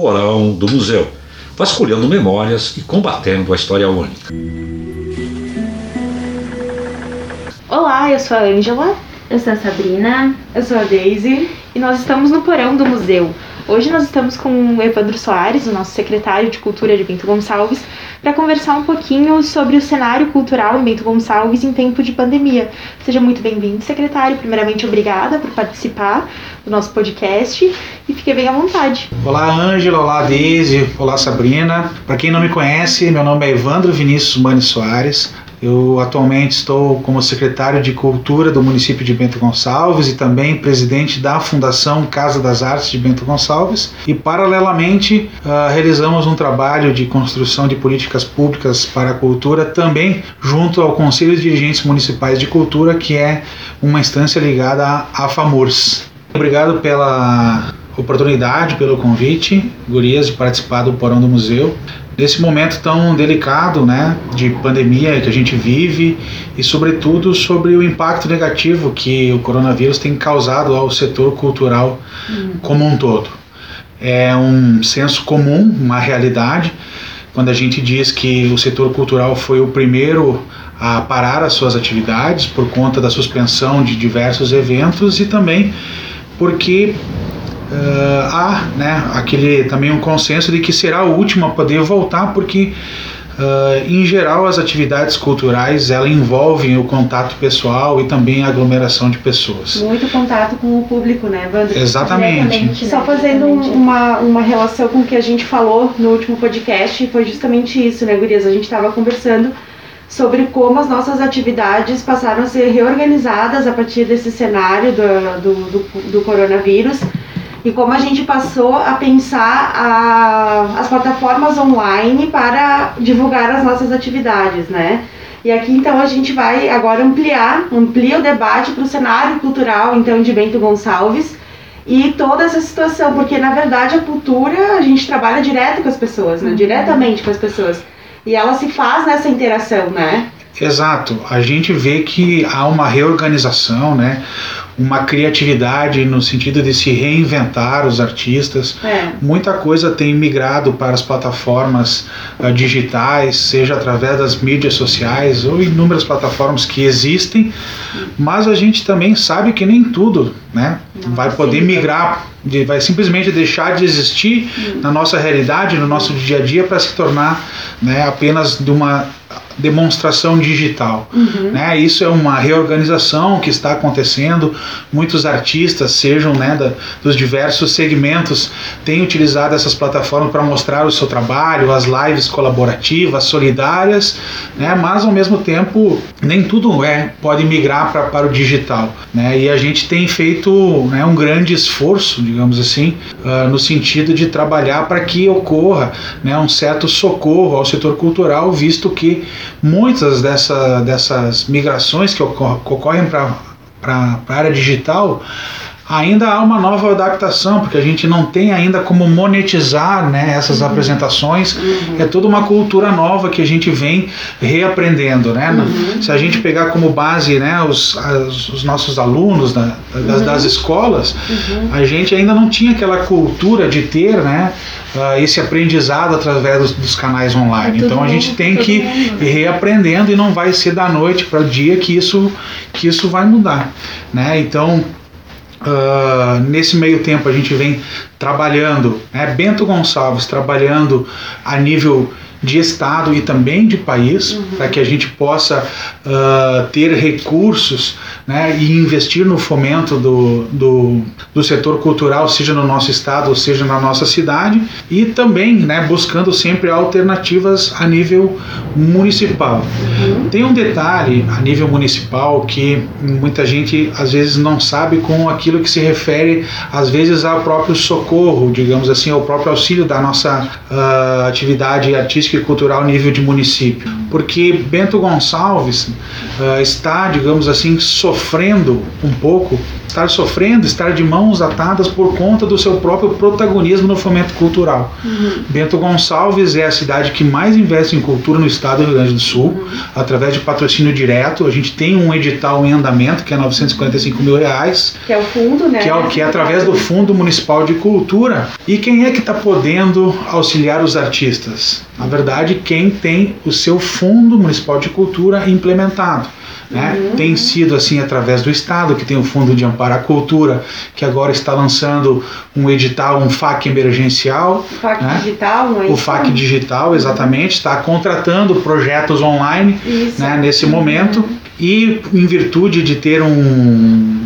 porão do museu, vasculhando memórias e combatendo a história única. Olá, eu sou a Ângela. Eu sou a Sabrina. Eu sou a Daisy. E nós estamos no porão do museu. Hoje nós estamos com o Evandro Soares, o nosso secretário de Cultura de Bento Gonçalves, para conversar um pouquinho sobre o cenário cultural em Bento Gonçalves em tempo de pandemia. Seja muito bem-vindo, secretário. Primeiramente, obrigada por participar do nosso podcast e fique bem à vontade. Olá, Ângela. Olá, Deise. Olá, Sabrina. Para quem não me conhece, meu nome é Evandro Vinícius Mani Soares. Eu atualmente estou como secretário de Cultura do município de Bento Gonçalves e também presidente da Fundação Casa das Artes de Bento Gonçalves. E, paralelamente, uh, realizamos um trabalho de construção de políticas públicas para a cultura também junto ao Conselho de Dirigentes Municipais de Cultura, que é uma instância ligada à FAMURS. Obrigado pela oportunidade, pelo convite, Gurias, de participar do Porão do Museu nesse momento tão delicado, né, de pandemia que a gente vive e sobretudo sobre o impacto negativo que o coronavírus tem causado ao setor cultural hum. como um todo. É um senso comum, uma realidade, quando a gente diz que o setor cultural foi o primeiro a parar as suas atividades por conta da suspensão de diversos eventos e também porque uh, há né, aquele também um consenso de que será o último a poder voltar, porque Uh, em geral, as atividades culturais ela envolvem o contato pessoal e também a aglomeração de pessoas. Muito contato com o público, né, Wander? Exatamente. Né? Só fazendo uma, uma relação com o que a gente falou no último podcast, foi justamente isso, né, Gurias? A gente estava conversando sobre como as nossas atividades passaram a ser reorganizadas a partir desse cenário do, do, do, do coronavírus e como a gente passou a pensar a, as plataformas online para divulgar as nossas atividades, né? E aqui então a gente vai agora ampliar, amplia o debate para o cenário cultural então de Bento Gonçalves e toda essa situação, porque na verdade a cultura a gente trabalha direto com as pessoas, né? Uhum. Diretamente com as pessoas. E ela se faz nessa interação, né? Exato. A gente vê que há uma reorganização, né? uma criatividade no sentido de se reinventar os artistas. É. Muita coisa tem migrado para as plataformas uh, digitais, seja através das mídias sociais ou inúmeras plataformas que existem, mas a gente também sabe que nem tudo né, Não, vai poder migrar, de, vai simplesmente deixar de existir hum. na nossa realidade, no nosso dia a dia, para se tornar né, apenas de uma demonstração digital. Uhum. Né? Isso é uma reorganização que está acontecendo. Muitos artistas, sejam né, da, dos diversos segmentos, têm utilizado essas plataformas para mostrar o seu trabalho, as lives colaborativas, solidárias, né? mas ao mesmo tempo nem tudo é pode migrar pra, para o digital. Né? E a gente tem feito né, um grande esforço, digamos assim, uh, no sentido de trabalhar para que ocorra né, um certo socorro ao setor cultural, visto que muitas dessa, dessas migrações que ocorrem para a área digital ainda há uma nova adaptação, porque a gente não tem ainda como monetizar né, essas uhum. apresentações. Uhum. É toda uma cultura nova que a gente vem reaprendendo. Né? Uhum. Se a gente pegar como base né, os, as, os nossos alunos da, das, das, uhum. escolas, uhum. a gente ainda não tinha aquela cultura de ter né, uh, esse aprendizado através dos, dos canais online. É então a gente tem que ir reaprendendo e não vai ser da noite para o dia que isso, que isso vai mudar. Né? Então Uh, nesse meio tempo a gente vem trabalhando, né, Bento Gonçalves trabalhando a nível de Estado e também de país, uhum. para que a gente possa uh, ter recursos né, e investir no fomento do, do, do, setor cultural, seja no nosso Estado, ou seja na nossa cidade, e também né, buscando sempre alternativas a nível municipal. Uhum. Tem um detalhe a nível municipal que muita gente às vezes não sabe com aquilo que se refere, às vezes, ao próprio socorro, digamos assim, ao próprio auxílio da nossa uh, atividade artística e cultural nível de município. Porque Bento Gonçalves, uh, está, digamos assim, sofrendo um pouco, estar sofrendo, estar de mãos atadas por conta do seu próprio protagonismo no fomento cultural. Uhum. Bento Gonçalves é a cidade que mais investe em cultura no estado do Rio Grande do Sul, uhum. através de patrocínio direto. A gente tem um edital em andamento que é 945 mil reais. Que é o fundo, né? Que é, que é através do Fundo Municipal de Cultura. E quem é que está podendo auxiliar os artistas? Na verdade, quem tem o seu Fundo Municipal de Cultura implementado. Né? Uhum. Tem sido assim através do Estado, que tem o Fundo de Amparo à Cultura, que agora está lançando um edital, um FAC emergencial. O FAC né? digital, não é O FAC digital, exatamente, está contratando projetos online né, nesse momento. E em virtude de ter um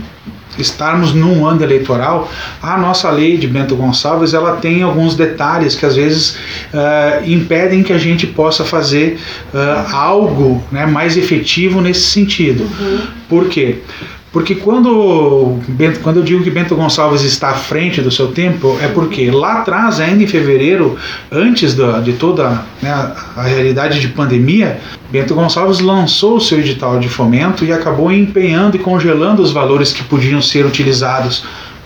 estarmos num ano eleitoral, a nossa lei de Bento Gonçalves ela tem alguns detalhes que às vezes uh, impedem que a gente possa fazer uh, algo né, mais efetivo nesse sentido. Uhum. Por quê? Porque quando, quando eu digo que Bento Gonçalves está à frente do seu tempo, é porque lá atrás, ainda em fevereiro, antes da, de toda né, a realidade de pandemia, Bento Gonçalves lançou o seu edital de fomento e acabou empenhando e congelando os valores que podiam ser utilizados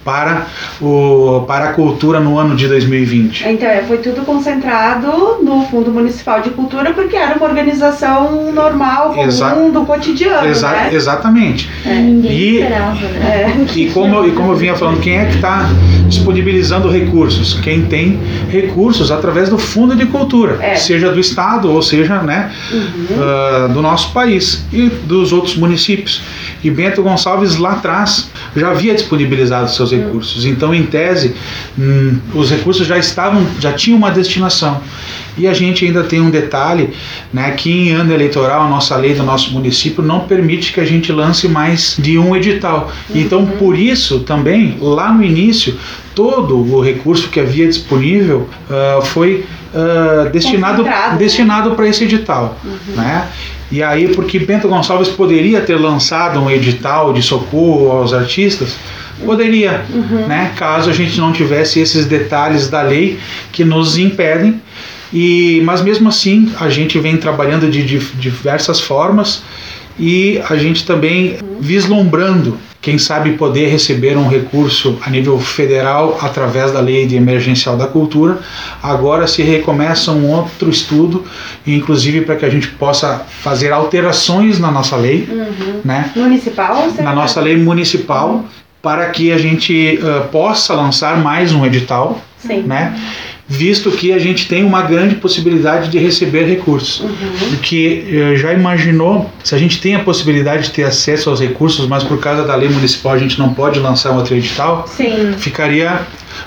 para, o, para a cultura no ano de 2020. Então, é, foi tudo concentrado no Fundo Municipal de Cultura, porque era uma organização normal, comum, Exa do cotidiano. Exa né? Exatamente. É. Ninguém e, esperava, né? É. E, como, e como eu vinha falando, quem é que está disponibilizando recursos? Quem tem recursos através do Fundo de Cultura, é. seja do Estado ou seja né, uhum. uh, do nosso país e dos outros municípios. E Bento Gonçalves lá atrás já havia disponibilizado seus recursos. Então, em tese, hum, os recursos já estavam, já tinham uma destinação. E a gente ainda tem um detalhe, né, que em ano eleitoral a nossa lei do nosso município não permite que a gente lance mais de um edital. Então, por isso também, lá no início, todo o recurso que havia disponível uh, foi uh, destinado né? destinado para esse edital, uhum. né? E aí, porque Bento Gonçalves poderia ter lançado um edital de socorro aos artistas, Poderia, uhum. né? Caso a gente não tivesse esses detalhes da lei que nos impedem. E, mas mesmo assim, a gente vem trabalhando de, diversas formas e a gente também vislumbrando, quem sabe, poder receber um recurso a nível federal através da Lei de Emergencial da Cultura. Agora se recomeça um outro estudo, inclusive para que a gente possa fazer alterações na nossa lei, uhum. né? Municipal? Na nossa lei municipal para que a gente uh, possa lançar mais um edital, Sim. né? Visto que a gente tem uma grande possibilidade de receber recursos. Uhum. Porque uh, já imaginou, se a gente tem a possibilidade de ter acesso aos recursos, mas por causa da lei municipal a gente não pode lançar um outro edital, Sim. ficaria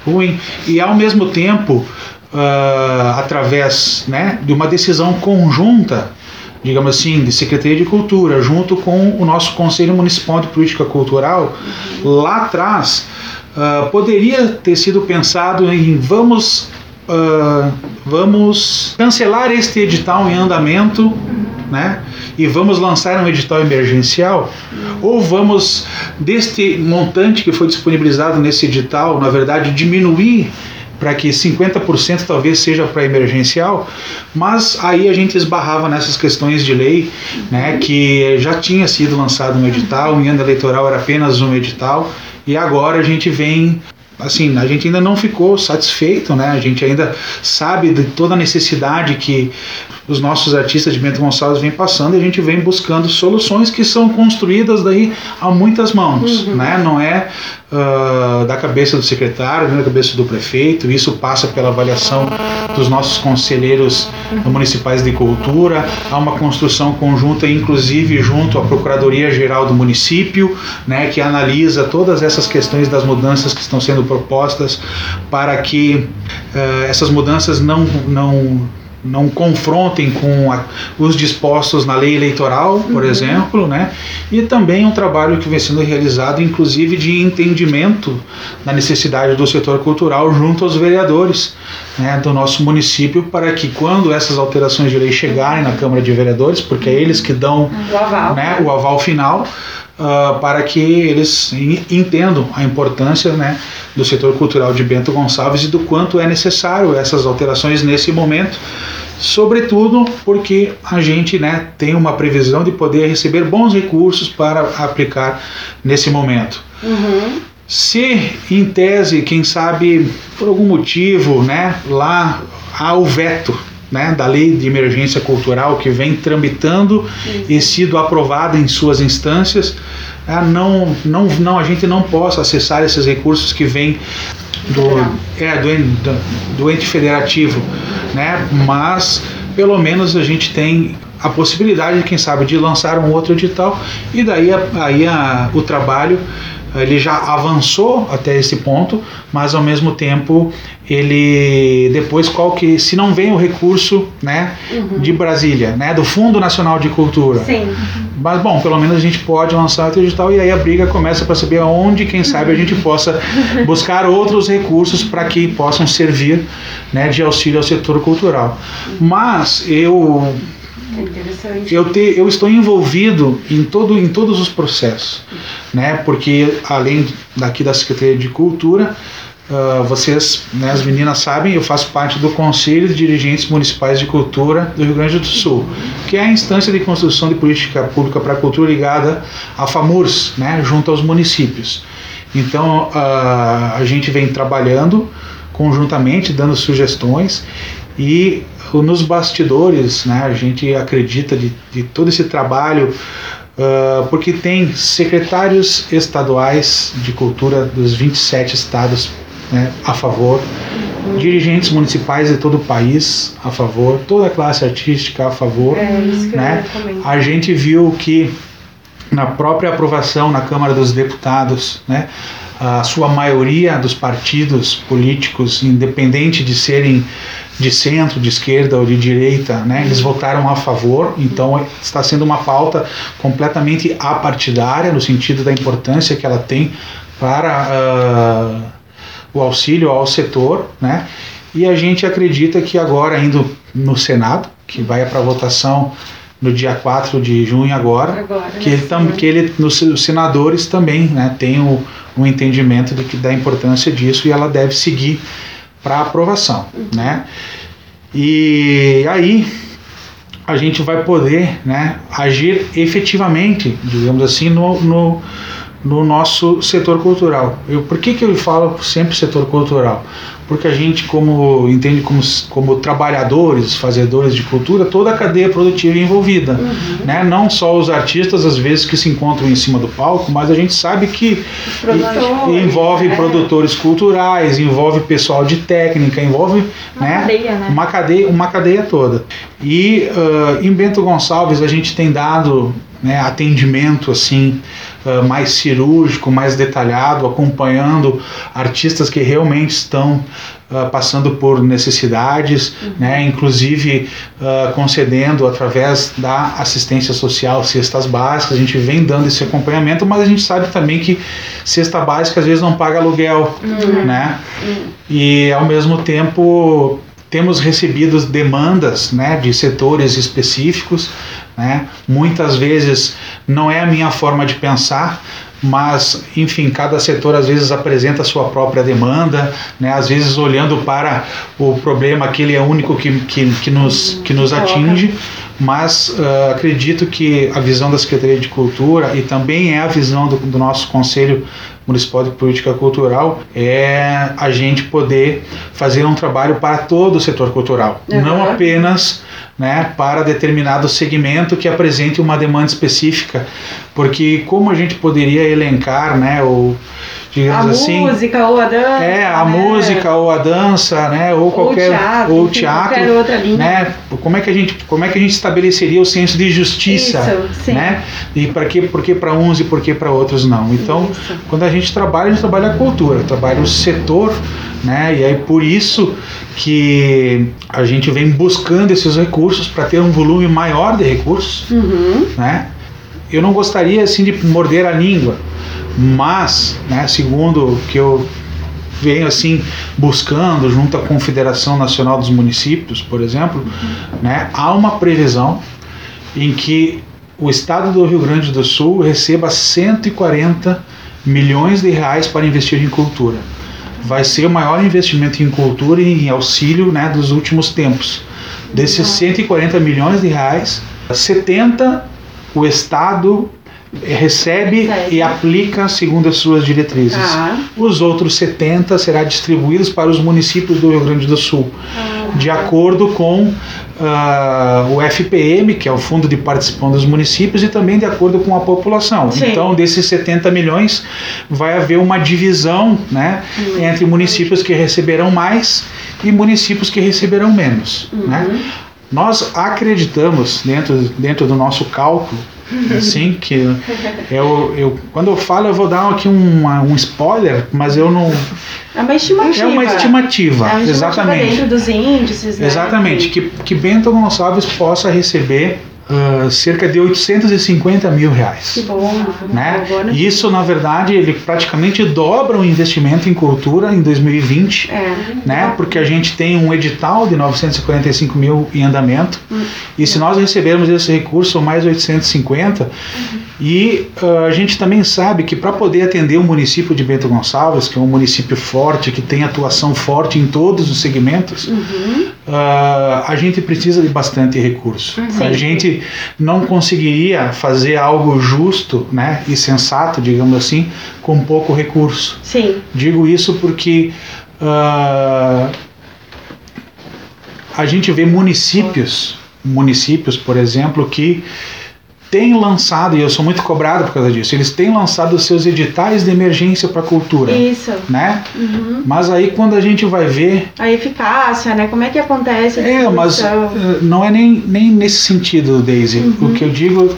ruim. E ao mesmo tempo, uh, através né, de uma decisão conjunta digamos assim, de Secretaria de Cultura, junto com o nosso Conselho Municipal de Política Cultural, lá atrás, uh, poderia ter sido pensado em vamos, uh, vamos cancelar este edital em andamento, né? E vamos lançar um edital emergencial, ou vamos, deste montante que foi disponibilizado nesse edital, na verdade, diminuir para que 50% talvez seja para emergencial, mas aí a gente esbarrava nessas questões de lei, né, que já tinha sido lançado um edital, o ano eleitoral era apenas um edital, e agora a gente vem assim, a gente ainda não ficou satisfeito, né? A gente ainda sabe de toda a necessidade que os nossos artistas de Bento Gonçalves vêm passando e a gente vem buscando soluções que são construídas daí a muitas mãos, uhum. né? Não é uh, da cabeça do secretário, nem da cabeça do prefeito, isso passa pela avaliação dos nossos conselheiros uhum. municipais de cultura, há uma construção conjunta, inclusive junto à Procuradoria Geral do município, né? Que analisa todas essas questões das mudanças que estão sendo propostas para que uh, essas mudanças não, não não confrontem com a, os dispostos na lei eleitoral, por uhum. exemplo, né? E também um trabalho que vem sendo realizado, inclusive, de entendimento da necessidade do setor cultural junto aos vereadores né, do nosso município, para que quando essas alterações de lei chegarem na Câmara de Vereadores, porque é eles que dão o aval, né, o aval final, uh, para que eles entendam a importância né, do setor cultural de Bento Gonçalves e do quanto é necessário essas alterações nesse momento, sobretudo porque a gente né, tem uma previsão de poder receber bons recursos para aplicar nesse momento. Uhum. Se em tese, quem sabe por algum motivo, né, lá há o veto né, da lei de emergência cultural que vem tramitando Sim. e sido aprovada em suas instâncias, ah, não, não, não, a gente não possa acessar esses recursos que vêm do, é, do, do ente federativo, né, mas pelo menos a gente tem a possibilidade, quem sabe, de lançar um outro edital e daí aí a, o trabalho ele já avançou até esse ponto, mas ao mesmo tempo ele depois qual que se não vem o recurso né uhum. de Brasília né do Fundo Nacional de Cultura Sim. mas bom pelo menos a gente pode lançar o digital e aí a briga começa para saber aonde quem sabe a gente possa buscar outros recursos para que possam servir né de auxílio ao setor cultural mas eu é eu, te, eu estou envolvido em, todo, em todos os processos, né? porque além daqui da Secretaria de Cultura, Uh, vocês, né, as meninas sabem, eu faço parte do Conselho de Dirigentes Municipais de Cultura do Rio Grande do Sul, que é a instância de construção de política pública para a cultura ligada à FAMURS, né, junto aos municípios. Então, uh, a gente vem trabalhando conjuntamente, dando sugestões e nos bastidores, né, a gente acredita de, de todo esse trabalho Uh, porque tem secretários estaduais de cultura dos 27 estados né, a favor, dirigentes municipais de todo o país a favor, toda a classe artística a favor. É, né? A gente viu que na própria aprovação na Câmara dos Deputados, né, a sua maioria dos partidos políticos, independente de serem de centro, de esquerda ou de direita, né, eles votaram a favor. Então está sendo uma pauta completamente apartidária no sentido da importância que ela tem para uh, o auxílio ao setor, né? E a gente acredita que agora, indo no Senado, que vai para votação no dia 4 de junho agora, agora que, ele tam, que ele, nos, os senadores também né, tem o, o entendimento de que, da importância disso e ela deve seguir para aprovação. Uhum. Né? E aí a gente vai poder né, agir efetivamente, digamos assim, no, no no nosso setor cultural. Eu, por que, que eu falo sempre setor cultural? Porque a gente, como entende como, como trabalhadores, fazedores de cultura, toda a cadeia produtiva é envolvida. Uhum. Né? Não só os artistas, às vezes, que se encontram em cima do palco, mas a gente sabe que envolve é. produtores culturais, envolve pessoal de técnica, envolve uma, né, cadeia, né? uma, cadeia, uma cadeia toda. E uh, em Bento Gonçalves a gente tem dado né, atendimento assim uh, mais cirúrgico, mais detalhado, acompanhando artistas que realmente estão uh, passando por necessidades, uhum. né, inclusive uh, concedendo através da assistência social cestas básicas. A gente vem dando esse acompanhamento, mas a gente sabe também que cesta básica às vezes não paga aluguel, uhum. né? Uhum. E ao mesmo tempo temos recebido demandas né, de setores específicos né? Muitas vezes não é a minha forma de pensar, mas enfim, cada setor às vezes apresenta a sua própria demanda, né? às vezes olhando para o problema, aquele é único que, que, que, nos, que nos atinge, mas uh, acredito que a visão da Secretaria de Cultura e também é a visão do, do nosso Conselho Municipal de Política Cultural é a gente poder fazer um trabalho para todo o setor cultural, uhum. não apenas né, para determinado segmento que apresente uma demanda específica, porque como a gente poderia elencar, né, o digamos a assim, música ou a dança, é a né? música ou a dança, né, ou qualquer ou teatro, ou teatro, outra linha. né, como é que a gente como é que a gente estabeleceria o senso de justiça, Isso, né, e para que porque para uns e porque para outros não. Então, Isso. quando a gente trabalha, a gente trabalha a cultura, trabalha o setor né? E aí por isso que a gente vem buscando esses recursos para ter um volume maior de recursos, uhum. né? Eu não gostaria assim de morder a língua, mas, né, segundo que eu venho assim buscando junto à Confederação Nacional dos Municípios, por exemplo, uhum. né, há uma previsão em que o estado do Rio Grande do Sul receba 140 milhões de reais para investir em cultura. Vai ser o maior investimento em cultura e em auxílio né, dos últimos tempos. Desses 140 milhões de reais, 70 o Estado recebe e aplica segundo as suas diretrizes. Ah. Os outros 70 será distribuídos para os municípios do Rio Grande do Sul, ah. de acordo com uh, o FPM, que é o Fundo de Participação dos Municípios, e também de acordo com a população. Sim. Então, desses 70 milhões, vai haver uma divisão né, uhum. entre municípios que receberão mais e municípios que receberão menos. Uhum. Né? Nós acreditamos, dentro, dentro do nosso cálculo, assim que eu, eu quando eu falo eu vou dar aqui uma, um spoiler mas eu não é uma estimativa é uma estimativa, é uma estimativa exatamente dentro dos índices né? exatamente que que Bento Gonçalves possa receber uh, cerca de 850 mil reais. Que bom. Né? Isso, na verdade, ele praticamente dobra o investimento em cultura em 2020, é. né? porque a gente tem um edital de 945 mil em andamento, hum. e se nós recebermos esse recurso, mais 850, uhum. e uh, a gente também sabe que para poder atender o município de Bento Gonçalves, que é um município forte, que tem atuação forte em todos os segmentos, uhum. Uh, a gente precisa de bastante recurso. Uhum. A gente não conseguiria fazer algo justo né, e sensato, digamos assim, com pouco recurso. Sim. Digo isso porque uh, a gente vê municípios, municípios, por exemplo, que têm lançado, e eu sou muito cobrado por causa disso, eles têm lançado os seus editais de emergência para a cultura. Isso. Né? Uhum. Mas aí quando a gente vai ver. A eficácia, né? Como é que acontece a É, mas eh, não é nem, nem nesse sentido, Daisy. Uhum. O que eu digo.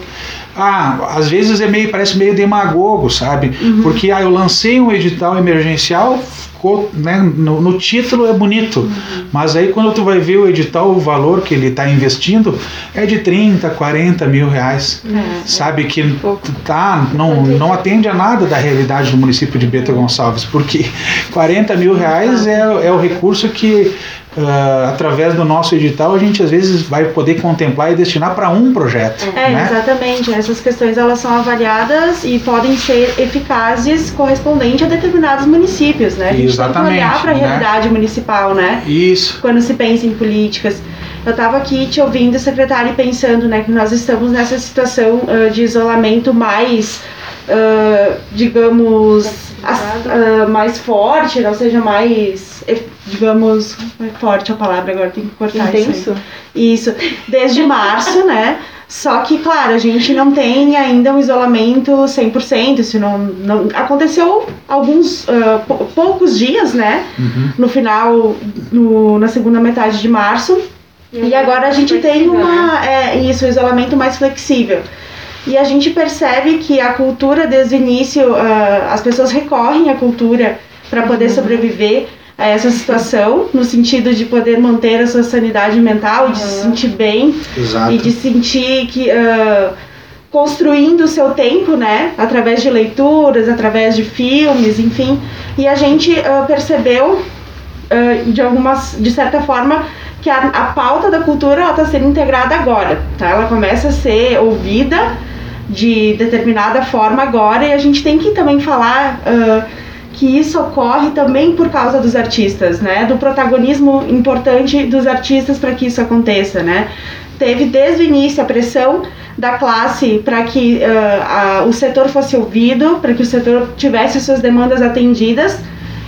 Ah, às vezes é meio, parece meio demagogo, sabe? Uhum. Porque ah, eu lancei um edital emergencial, ficou, né, no, no, título é bonito, uhum. mas aí quando tu vai ver o edital, o valor que ele está investindo é de 30, 40 mil reais, é, sabe? Que tá, não, não atende a nada da realidade do município de Bento Gonçalves, porque 40 mil reais é, é o recurso que Uh, através do nosso edital, a gente às vezes vai poder contemplar e destinar para um projeto. É, né? exatamente. Essas questões elas são avaliadas e podem ser eficazes correspondente a determinados municípios, né? A gente exatamente, tem que olhar para a né? realidade municipal, né? Isso. Quando se pensa em políticas. Eu estava aqui te ouvindo, secretário, e pensando né, que nós estamos nessa situação uh, de isolamento mais, uh, digamos, uh, mais forte, ou seja, mais, digamos, é forte a palavra, agora tem que cortar Intenso? isso. Isso, desde março, né? Só que, claro, a gente não tem ainda um isolamento 100%, isso não, não aconteceu alguns, uh, poucos dias, né? Uhum. No final, no, na segunda metade de março. E, e agora a gente tem uma, né? é, isso, um isolamento mais flexível. E a gente percebe que a cultura, desde o início, uh, as pessoas recorrem à cultura para poder uhum. sobreviver a essa situação, no sentido de poder manter a sua sanidade mental, uhum. de se sentir bem Exato. e de sentir que. Uh, construindo o seu tempo, né, através de leituras, através de filmes, enfim, e a gente uh, percebeu uh, de algumas, de certa forma, que a, a pauta da cultura está sendo integrada agora, tá? Ela começa a ser ouvida de determinada forma agora e a gente tem que também falar uh, que isso ocorre também por causa dos artistas, né? Do protagonismo importante dos artistas para que isso aconteça, né? Teve desde o início a pressão da classe para que uh, a, o setor fosse ouvido, para que o setor tivesse suas demandas atendidas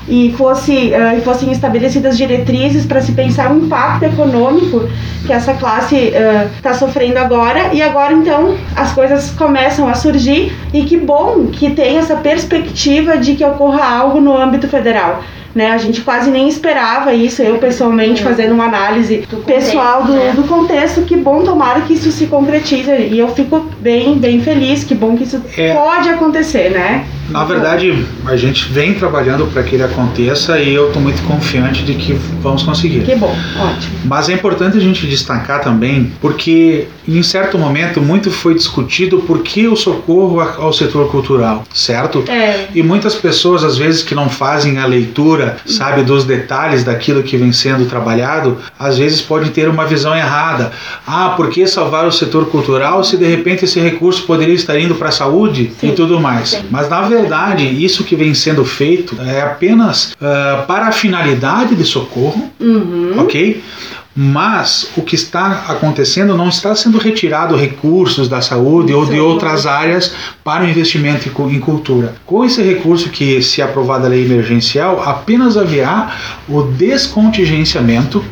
e fosse, uh, fossem estabelecidas diretrizes para se pensar o impacto econômico que essa classe está uh, sofrendo agora. E agora, então, as coisas começam a surgir e que bom que tem essa perspectiva de que ocorra algo no âmbito federal. Né, a gente quase nem esperava isso, eu pessoalmente uhum. fazendo uma análise do pessoal do, né? do contexto, que bom tomara que isso se concretize e eu fico bem, bem feliz, que bom que isso é. pode acontecer, né? Na verdade, a gente vem trabalhando para que ele aconteça e eu estou muito confiante de que vamos conseguir. Que bom, ótimo. Mas é importante a gente destacar também, porque em certo momento muito foi discutido por que o socorro ao setor cultural, certo? É. E muitas pessoas, às vezes, que não fazem a leitura, sabe, dos detalhes daquilo que vem sendo trabalhado, às vezes podem ter uma visão errada. Ah, por que salvar o setor cultural se de repente esse recurso poderia estar indo para a saúde Sim. e tudo mais? Sim. Mas na verdade, isso que vem sendo feito é apenas uh, para a finalidade de socorro, uhum. ok? Mas o que está acontecendo não está sendo retirado recursos da saúde ou de outras áreas para o investimento em cultura. Com esse recurso que, se aprovada a lei emergencial, apenas haverá o descontingenciamento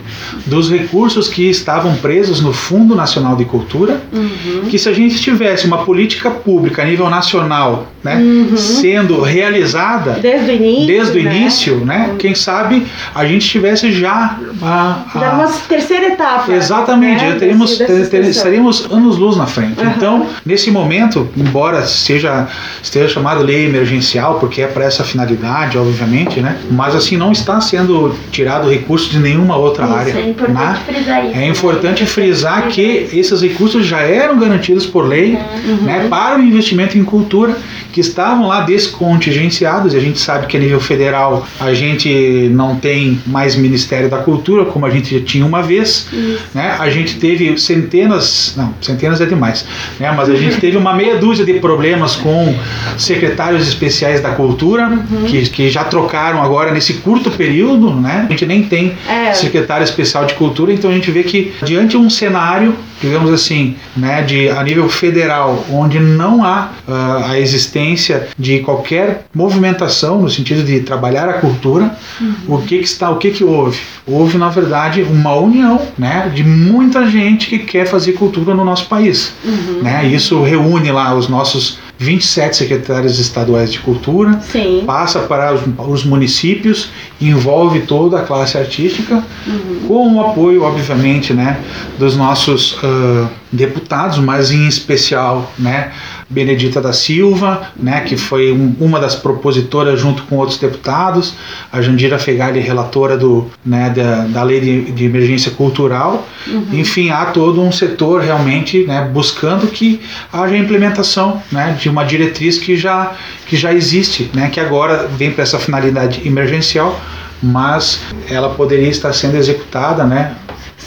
dos recursos que estavam presos no Fundo Nacional de Cultura, uhum. que se a gente tivesse uma política pública a nível nacional né, uhum. sendo realizada desde o início, desde o né? início né, uhum. quem sabe a gente tivesse já a, a, terceira etapa. Exatamente, né, já teríamos, ter, ter, estaríamos anos luz na frente. Então, nesse momento, embora seja esteja chamado lei emergencial, porque é para essa finalidade, obviamente, né, mas assim não está sendo tirado recurso de nenhuma outra isso, área. É importante né? frisar isso. É importante frisar que esses recursos já eram garantidos por lei uhum. né, para o investimento em cultura que estavam lá descontingenciados, e a gente sabe que a nível federal a gente não tem mais Ministério da Cultura, como a gente já tinha uma vez, né? A gente teve centenas, não, centenas é demais, né? Mas a gente teve uma meia dúzia de problemas com secretários especiais da Cultura, uhum. que, que já trocaram agora nesse curto período, né? A gente nem tem é. secretário especial de Cultura, então a gente vê que diante de um cenário, digamos assim, né, de a nível federal, onde não há uh, a existência de qualquer movimentação no sentido de trabalhar a cultura, uhum. o que, que está, o que, que houve? Houve na verdade uma união, né, de muita gente que quer fazer cultura no nosso país, uhum. né? Isso reúne lá os nossos 27 secretários estaduais de cultura, Sim. passa para os, os, municípios, envolve toda a classe artística, uhum. com o apoio, obviamente, né, dos nossos uh, deputados, mas em especial, né, Benedita da Silva, né, que foi um, uma das propositoras junto com outros deputados, a Jandira Fegali, relatora do, né, da, da lei de, de emergência cultural. Uhum. Enfim, há todo um setor realmente né, buscando que haja implementação né, de uma diretriz que já, que já existe, né, que agora vem para essa finalidade emergencial, mas ela poderia estar sendo executada né,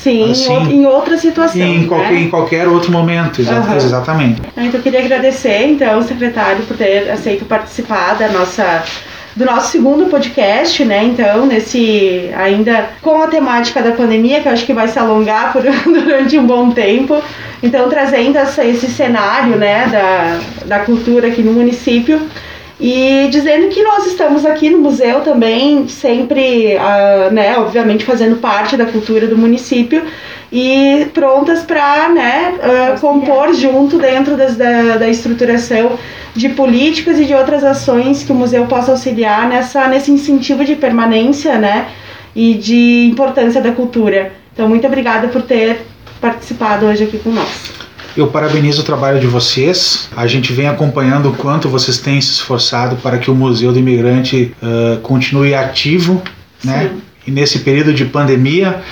Sim, assim, em outra situação. Em, né? qualquer, em qualquer outro momento, exa uhum. exatamente. Então eu queria agradecer então, secretário por ter aceito participar da nossa do nosso segundo podcast, né? Então, nesse ainda com a temática da pandemia, que eu acho que vai se alongar por, durante um bom tempo. Então, trazendo essa, esse cenário, né, da, da cultura aqui no município. E dizendo que nós estamos aqui no museu também, sempre, uh, né, obviamente fazendo parte da cultura do município e prontas para né, uh, compor junto dentro das, da, da estruturação de políticas e de outras ações que o museu possa auxiliar nessa, nesse incentivo de permanência né, e de importância da cultura. Então, muito obrigada por ter participado hoje aqui com nós. Eu parabenizo o trabalho de vocês. A gente vem acompanhando o quanto vocês têm se esforçado para que o Museu do Imigrante uh, continue ativo, né? Sim. E nesse período de pandemia,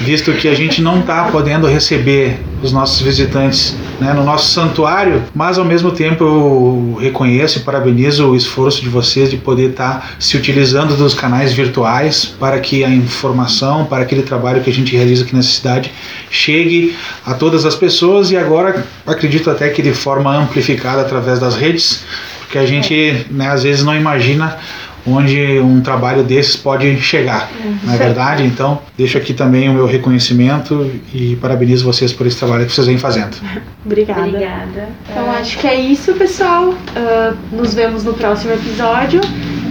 visto que a gente não está podendo receber os nossos visitantes né, no nosso santuário, mas ao mesmo tempo eu reconheço e parabenizo o esforço de vocês de poder estar tá se utilizando dos canais virtuais para que a informação, para aquele trabalho que a gente realiza aqui nessa cidade chegue a todas as pessoas e agora acredito até que de forma amplificada através das redes, porque a gente né, às vezes não imagina onde um trabalho desses pode chegar, uhum. não é verdade? Então, deixo aqui também o meu reconhecimento e parabenizo vocês por esse trabalho que vocês vêm fazendo. Obrigada. Obrigada. Então, acho que é isso, pessoal. Uh, nos vemos no próximo episódio.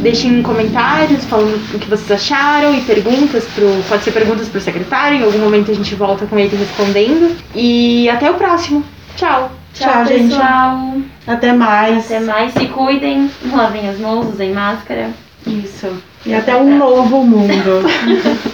Deixem comentários falando o que vocês acharam e perguntas pro. Pode ser perguntas pro secretário, em algum momento a gente volta com ele respondendo. E até o próximo. Tchau. Tchau, Tchau gente. pessoal. Até mais. Até mais. Se cuidem, lavem as mãos, usem máscara. Isso. E até um novo mundo.